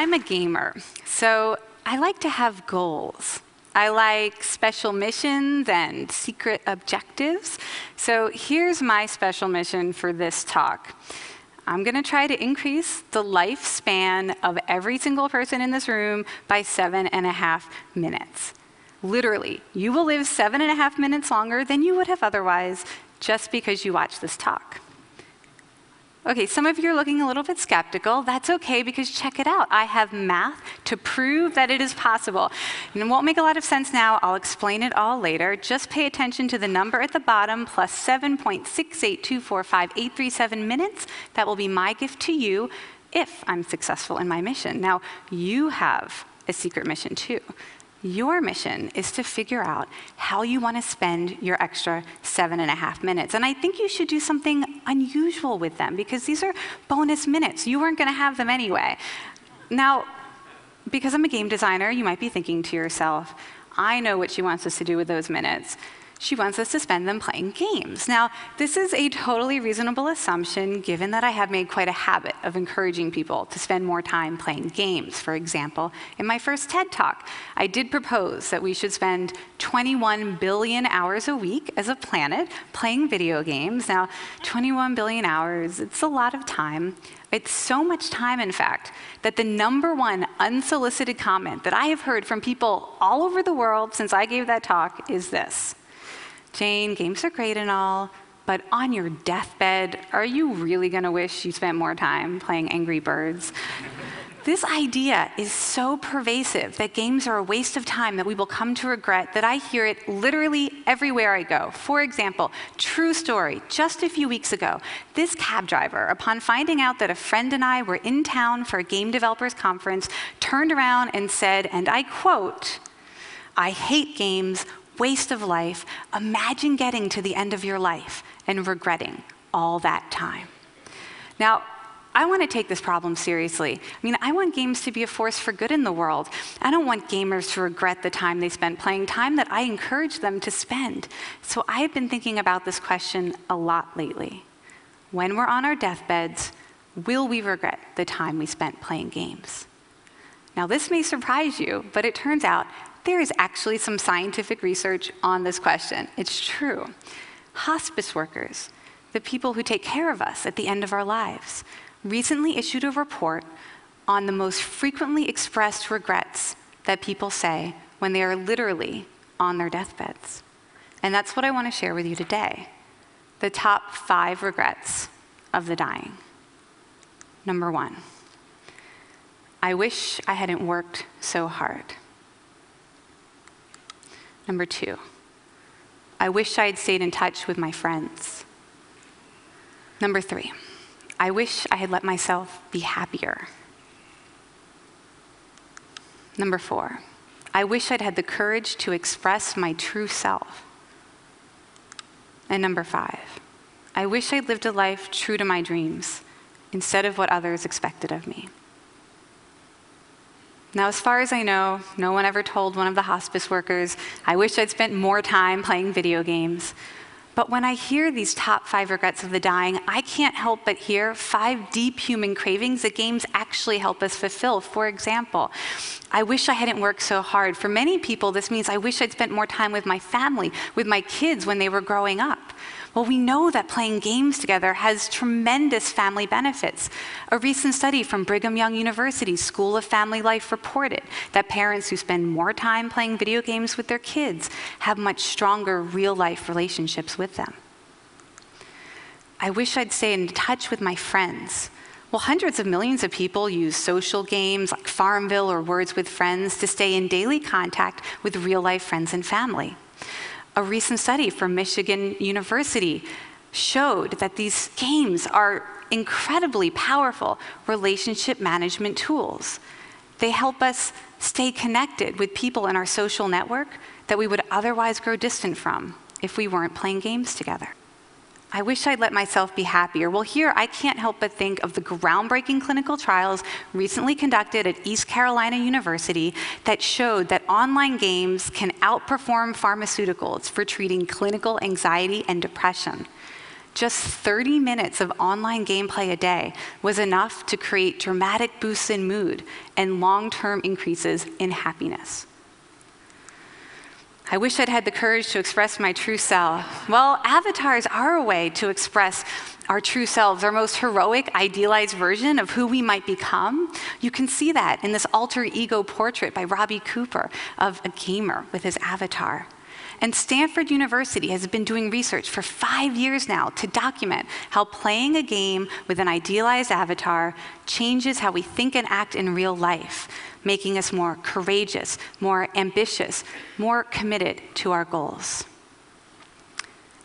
I'm a gamer, so I like to have goals. I like special missions and secret objectives. So here's my special mission for this talk. I'm going to try to increase the lifespan of every single person in this room by seven and a half minutes. Literally, you will live seven and a half minutes longer than you would have otherwise just because you watched this talk. Okay, some of you are looking a little bit skeptical. That's okay because check it out. I have math to prove that it is possible. And it won't make a lot of sense now. I'll explain it all later. Just pay attention to the number at the bottom plus 7.68245,837 minutes. That will be my gift to you if I'm successful in my mission. Now, you have a secret mission too. Your mission is to figure out how you want to spend your extra seven and a half minutes. And I think you should do something unusual with them because these are bonus minutes. You weren't going to have them anyway. Now, because I'm a game designer, you might be thinking to yourself, I know what she wants us to do with those minutes she wants us to spend them playing games. Now, this is a totally reasonable assumption given that I have made quite a habit of encouraging people to spend more time playing games. For example, in my first TED Talk, I did propose that we should spend 21 billion hours a week as a planet playing video games. Now, 21 billion hours, it's a lot of time. It's so much time, in fact, that the number one unsolicited comment that I have heard from people all over the world since I gave that talk is this Jane, games are great and all, but on your deathbed, are you really going to wish you spent more time playing Angry Birds? this idea is so pervasive that games are a waste of time that we will come to regret that I hear it literally everywhere I go. For example, true story, just a few weeks ago, this cab driver, upon finding out that a friend and I were in town for a game developers conference, turned around and said, and I quote, I hate games waste of life, imagine getting to the end of your life and regretting all that time. Now, I want to take this problem seriously. I mean, I want games to be a force for good in the world. I don't want gamers to regret the time they spent playing, time that I encourage them to spend. So I have been thinking about this question a lot lately. When we're on our deathbeds, will we regret the time we spent playing games? Now, this may surprise you, but it turns out there is actually some scientific research on this question. It's true. Hospice workers, the people who take care of us at the end of our lives, recently issued a report on the most frequently expressed regrets that people say when they are literally on their deathbeds. And that's what I want to share with you today the top five regrets of the dying. Number one, I wish I hadn't worked so hard. Number two, I wish I had stayed in touch with my friends. Number three, I wish I had let myself be happier. Number four, I wish I'd had the courage to express my true self. And number five, I wish I'd lived a life true to my dreams instead of what others expected of me. Now, as far as I know, no one ever told one of the hospice workers, I wish I'd spent more time playing video games. But when I hear these top five regrets of the dying, I can't help but hear five deep human cravings that games actually help us fulfill. For example, I wish I hadn't worked so hard. For many people, this means I wish I'd spent more time with my family, with my kids when they were growing up. Well, we know that playing games together has tremendous family benefits. A recent study from Brigham Young University School of Family Life reported that parents who spend more time playing video games with their kids have much stronger real life relationships with them. I wish I'd stay in touch with my friends. Well, hundreds of millions of people use social games like Farmville or Words with Friends to stay in daily contact with real life friends and family. A recent study from Michigan University showed that these games are incredibly powerful relationship management tools. They help us stay connected with people in our social network that we would otherwise grow distant from if we weren't playing games together. I wish I'd let myself be happier. Well, here I can't help but think of the groundbreaking clinical trials recently conducted at East Carolina University that showed that online games can outperform pharmaceuticals for treating clinical anxiety and depression. just 30 minutes of online gameplay a day was enough to create dramatic boosts in mood and long term increases in happiness. I wish I'd had the courage to express my true self. Well, avatars are a way to express our true selves, our most heroic, idealized version of who we might become. You can see that in this alter ego portrait by Robbie Cooper of a gamer with his avatar. And Stanford University has been doing research for five years now to document how playing a game with an idealized avatar changes how we think and act in real life making us more courageous, more ambitious, more committed to our goals.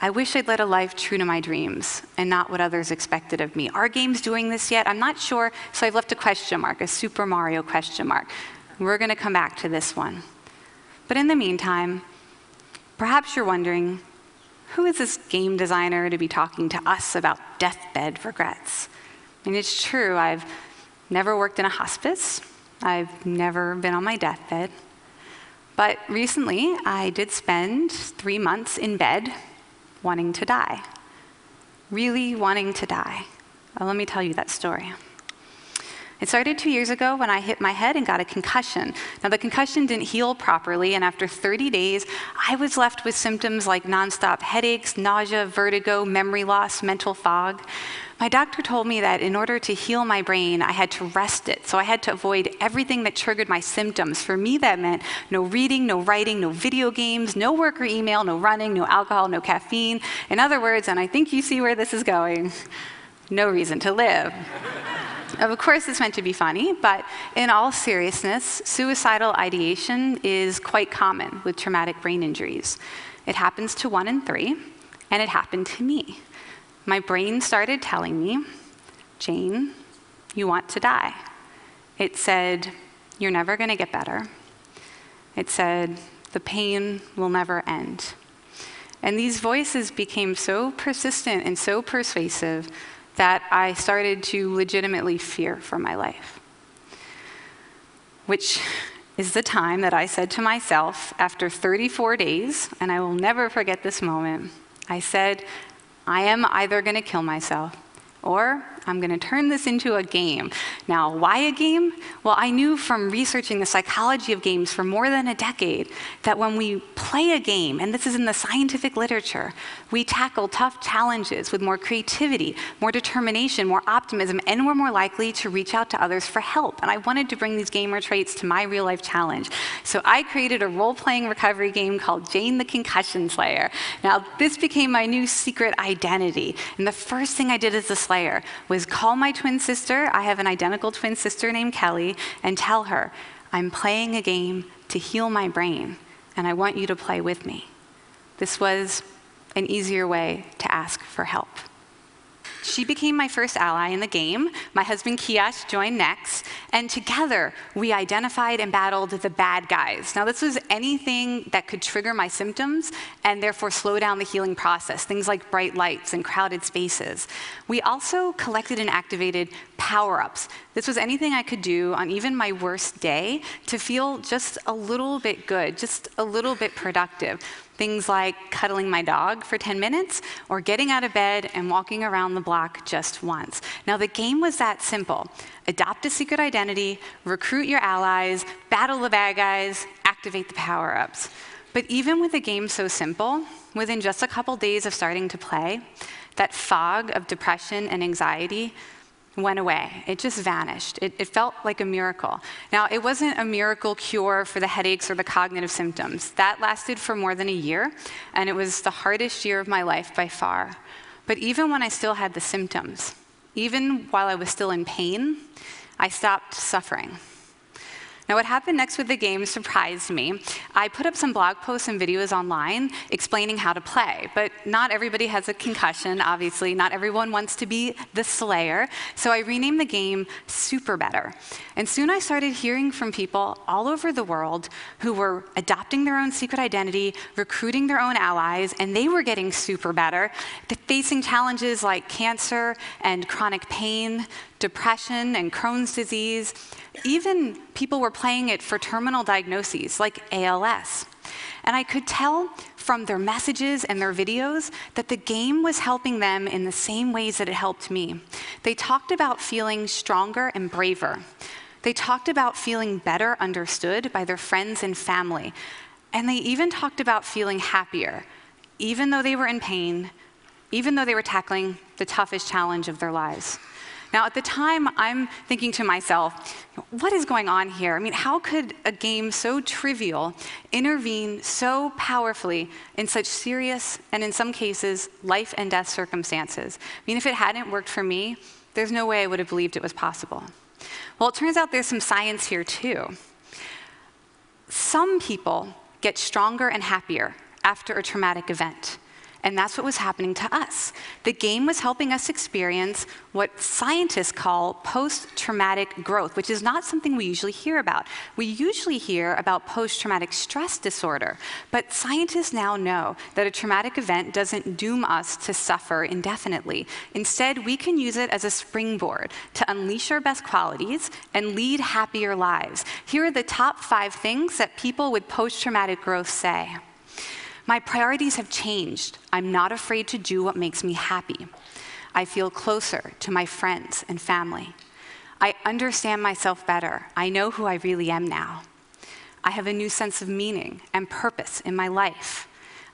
I wish I'd led a life true to my dreams and not what others expected of me. Are games doing this yet? I'm not sure, so I've left a question mark, a Super Mario question mark. We're going to come back to this one. But in the meantime, perhaps you're wondering who is this game designer to be talking to us about deathbed regrets? I mean, it's true, I've never worked in a hospice, I've never been on my deathbed. But recently, I did spend three months in bed wanting to die. Really wanting to die. Well, let me tell you that story. It started two years ago when I hit my head and got a concussion. Now, the concussion didn't heal properly, and after 30 days, I was left with symptoms like nonstop headaches, nausea, vertigo, memory loss, mental fog. My doctor told me that in order to heal my brain, I had to rest it. So I had to avoid everything that triggered my symptoms. For me, that meant no reading, no writing, no video games, no work or email, no running, no alcohol, no caffeine. In other words, and I think you see where this is going, no reason to live. Of course, it's meant to be funny, but in all seriousness, suicidal ideation is quite common with traumatic brain injuries. It happens to one in three, and it happened to me my brain started telling me, Jane, you want to die. It said, You're never going to get better. It said, The pain will never end. And these voices became so persistent and so persuasive that I started to legitimately fear for my life. Which is the time that I said to myself after 34 days, and I will never forget this moment, I said, I am either going to kill myself or I'm going to turn this into a game. Now, why a game? Well, I knew from researching the psychology of games for more than a decade that when we play a game, and this is in the scientific literature, we tackle tough challenges with more creativity, more determination, more optimism, and we're more likely to reach out to others for help. And I wanted to bring these gamer traits to my real life challenge. So I created a role playing recovery game called Jane the Concussion Slayer. Now, this became my new secret identity. And the first thing I did as a Slayer was call my twin sister, I have an identical twin sister named Kelly, and tell her, I'm playing a game to heal my brain, and I want you to play with me. This was an easier way to ask for help. She became my first ally in the game. My husband Kiyash joined next, and together we identified and battled the bad guys. Now, this was anything that could trigger my symptoms and therefore slow down the healing process, things like bright lights and crowded spaces. We also collected and activated power ups. This was anything I could do on even my worst day to feel just a little bit good, just a little bit productive. Things like cuddling my dog for 10 minutes or getting out of bed and walking around the block just once. Now, the game was that simple adopt a secret identity, recruit your allies, battle the bad guys, activate the power ups. But even with a game so simple, within just a couple days of starting to play, that fog of depression and anxiety went away. It just vanished. It, it, felt like a miracle. Now, it wasn't a miracle cure for the headaches or the cognitive symptoms. That lasted for more than a year, and it was the hardest year of my life by far. But even when I still had the symptoms, even while I was still in pain, I stopped suffering. Now, what happened next with the game surprised me. I put up some blog posts and videos online explaining how to play, but not everybody has a concussion, obviously. Not everyone wants to be the Slayer. So I renamed the game Super Better. And soon I started hearing from people all over the world who were adopting their own secret identity, recruiting their own allies, and they were getting super better, facing challenges like cancer and chronic pain, depression and Crohn's disease. Even people were playing it for terminal diagnoses like ALS And I could tell from their messages and their videos that the game was helping them in the same ways that it helped me. They talked about feeling stronger and braver. They talked about feeling better understood by their friends and family. And they even talked about feeling happier, even though they were in pain, even though they were tackling the toughest challenge of their lives. Now, at the time, I'm thinking to myself, what is going on here? I mean, how could a game so trivial intervene so powerfully in such serious and, in some cases, life and death circumstances? I mean, if it hadn't worked for me, there's no way I would have believed it was possible. Well, it turns out there's some science here, too. Some people get stronger and happier after a traumatic event. And that's what was happening to us. The game was helping us experience what scientists call post traumatic growth, which is not something we usually hear about. We usually hear about post traumatic stress disorder, but scientists now know that a traumatic event doesn't doom us to suffer indefinitely. Instead, we can use it as a springboard to unleash our best qualities and lead happier lives. Here are the top five things that people with post traumatic growth say. My priorities have changed. I'm not afraid to do what makes me happy. I feel closer to my friends and family. I understand myself better. I know who I really am now. I have a new sense of meaning and purpose in my life.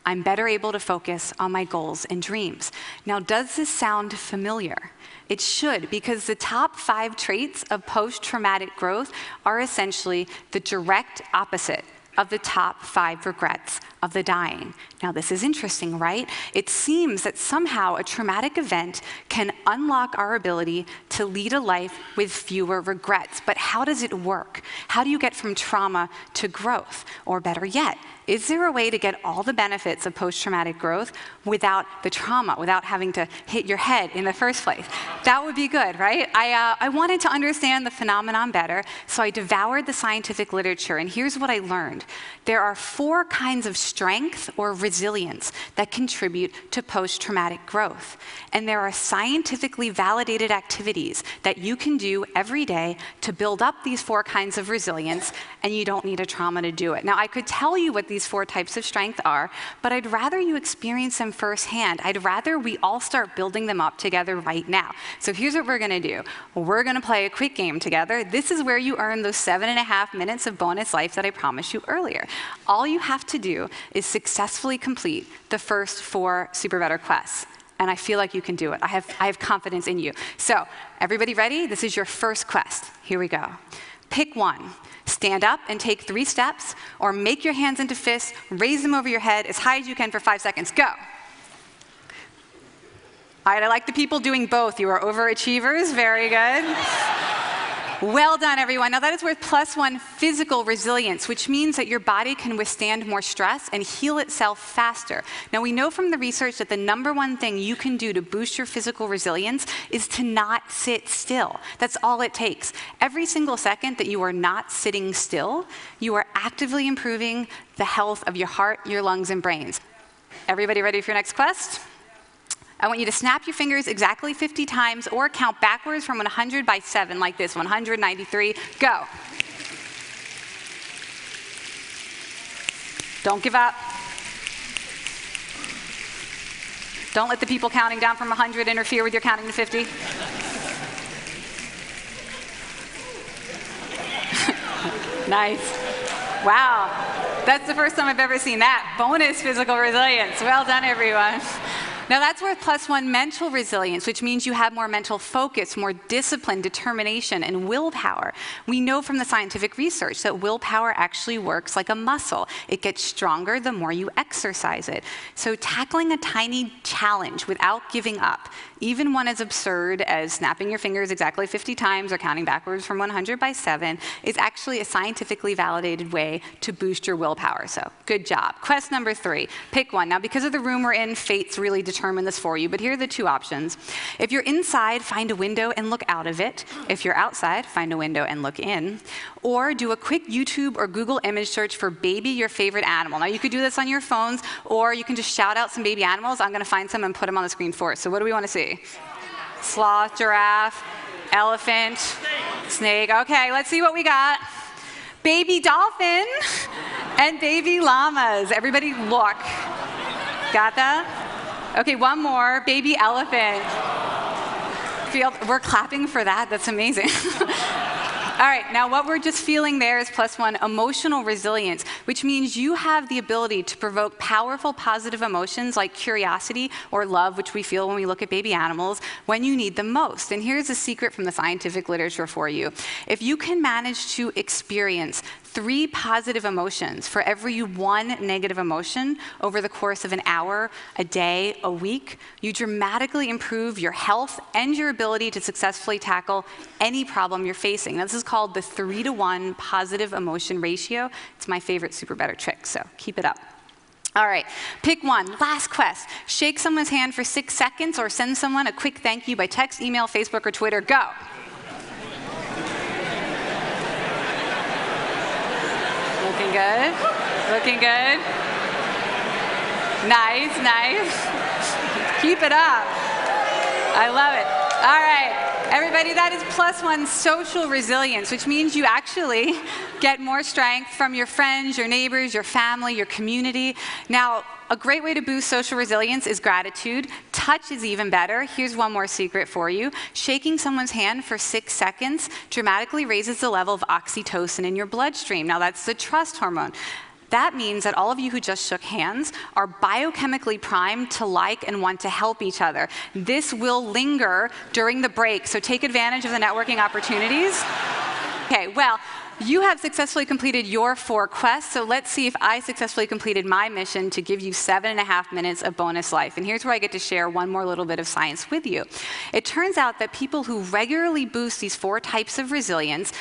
I'm better able to focus on my goals and dreams. Now, does this sound familiar? It should, because the top five traits of post traumatic growth are essentially the direct opposite of the top five regrets of the dying. Now, this is interesting, right? It seems that somehow a traumatic event can unlock our ability to lead a life with fewer regrets. But how does it work? How do you get from trauma to growth? Or better yet, is there a way to get all the benefits of post traumatic growth without the trauma, without having to hit your head in the first place? That would be good, right? I, uh, I wanted to understand the phenomenon better, so I devoured the scientific literature, and here's what I learned there are four kinds of strength or resilience that contribute to post traumatic growth. And there are scientifically validated activities that you can do every day to build up these four kinds of resilience, and you don't need a trauma to do it. Now, I could tell you what these four types of strength are, but I'd rather you experience them firsthand. I'd rather we all start building them up together right now. So here's what we're gonna do we're gonna play a quick game together. This is where you earn those seven and a half minutes of bonus life that I promised you earlier. All you have to do is successfully complete the first four Super Better quests. And I feel like you can do it. I have, I have confidence in you. So, everybody ready? This is your first quest. Here we go. Pick one. Stand up and take three steps, or make your hands into fists, raise them over your head as high as you can for five seconds. Go. All right, I like the people doing both. You are overachievers. Very good. Well done, everyone. Now, that is worth plus one physical resilience, which means that your body can withstand more stress and heal itself faster. Now, we know from the research that the number one thing you can do to boost your physical resilience is to not sit still. That's all it takes. Every single second that you are not sitting still, you are actively improving the health of your heart, your lungs, and brains. Everybody ready for your next quest? I want you to snap your fingers exactly 50 times or count backwards from 100 by 7, like this 193. Go. Don't give up. Don't let the people counting down from 100 interfere with your counting to 50. nice. Wow. That's the first time I've ever seen that. Bonus physical resilience. Well done, everyone. Now, that's worth plus one mental resilience, which means you have more mental focus, more discipline, determination, and willpower. We know from the scientific research that willpower actually works like a muscle. It gets stronger the more you exercise it. So, tackling a tiny challenge without giving up, even one as absurd as snapping your fingers exactly 50 times or counting backwards from 100 by 7, is actually a scientifically validated way to boost your willpower. So, good job. Quest number three pick one. Now, because of the room we're in, fate's really determined determine this for you, but here are the two options. If you're inside, find a window and look out of it. If you're outside, find a window and look in. Or do a quick YouTube or Google image search for baby your favorite animal. Now, you could do this on your phones, or you can just shout out some baby animals. I'm going to find some and put them on the screen for us. So, what do we want to see? Sloth, giraffe, elephant, snake. Okay, let's see what we got. Baby dolphin. and baby llamas. Everybody look. Got that? Okay, one more. Baby elephant. Feel, we're clapping for that. That's amazing. All right, now what we're just feeling there is plus one emotional resilience, which means you have the ability to provoke powerful positive emotions like curiosity or love, which we feel when we look at baby animals, when you need them most. And here's a secret from the scientific literature for you. If you can manage to experience three positive emotions for every one negative emotion over the course of an hour, a day, a week, you dramatically improve your health and your ability to successfully tackle any problem you're facing. Now, this is called the three to one positive emotion ratio. It's my favorite super better trick, so keep it up. All right, pick one. Last quest. Shake someone's hand for six seconds or send someone a quick thank you by text, email, Facebook, or Twitter. Go. Looking good. Looking good. Nice, nice. Keep it up. I love it. All right. Everybody, that is plus one social resilience, which means you actually get more strength from your friends, your neighbors, your family, your community. Now, a great way to boost social resilience is gratitude. Touch is even better. Here's one more secret for you. Shaking someone's hand for six seconds dramatically raises the level of oxytocin in your bloodstream. Now, that's the trust hormone. That means that all of you who just shook hands are biochemically primed to like and want to help each other. This will linger during the break, so take advantage of the networking opportunities. Okay, well, you have successfully completed your four quests, so let's see if I successfully completed my mission to give you seven and a half minutes of bonus life. And here's where I get to share one more little bit of science with you. It turns out that people who regularly boost these four types of resilience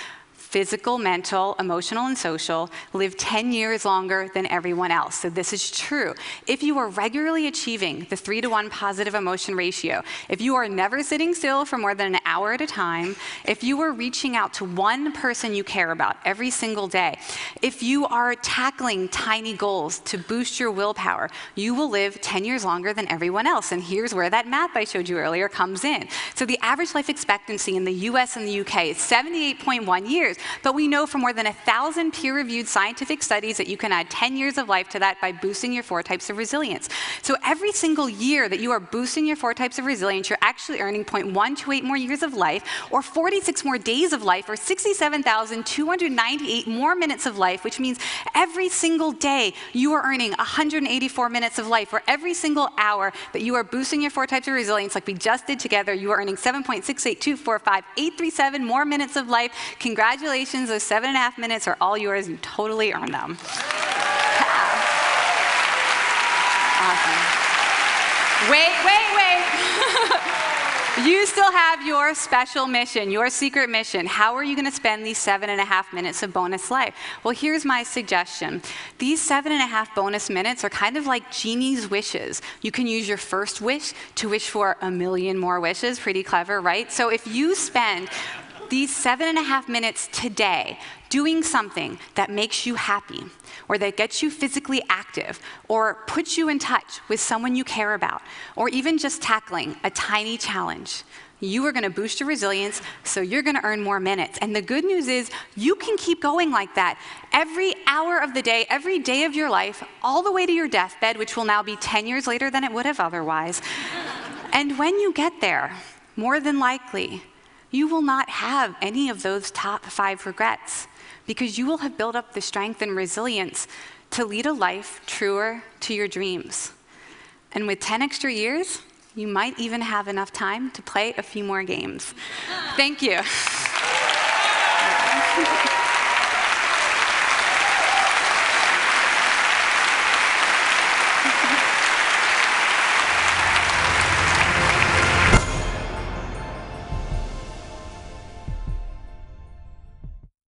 physical, mental, emotional, and social, live 10 years longer than everyone else. So this is true. If you are regularly achieving the three to one positive emotion ratio, if you are never sitting still for more than an hour at a time, if you are reaching out to one person you care about every single day, if you are tackling tiny goals to boost your willpower, you will live 10 years longer than everyone else. And here's where that math I showed you earlier comes in. So the average life expectancy in the US and the UK is 78.1 years years. But we know from more than a thousand peer reviewed scientific studies that you can add 10 years of life to that by boosting your four types of resilience. So every single year that you are boosting your four types of resilience, you're actually earning 0.128 more years of life, or 46 more days of life, or 67,298 more minutes of life, which means every single day you are earning 184 minutes of life, or every single hour that you are boosting your four types of resilience, like we just did together, you are earning 7.68245,837 more minutes of life. Congratulations Congratulations, those seven and a half minutes are all yours. You totally earned them. awesome. Wait, wait, wait. you still have your special mission, your secret mission. How are you going to spend these seven and a half minutes of bonus life? Well, here's my suggestion. These seven and a half bonus minutes are kind of like genie's wishes. You can use your first wish to wish for a million more wishes. Pretty clever, right? So if you spend these seven and a half minutes today doing something that makes you happy, or that gets you physically active, or puts you in touch with someone you care about, or even just tackling a tiny challenge, you are going to boost your resilience, so you're going to earn more minutes. And the good news is, you can keep going like that every hour of the day, every day of your life, all the way to your deathbed, which will now be 10 years later than it would have otherwise. and when you get there, more than likely, you will not have any of those top five regrets because you will have built up the strength and resilience to lead a life truer to your dreams. And with 10 extra years, you might even have enough time to play a few more games. Thank you.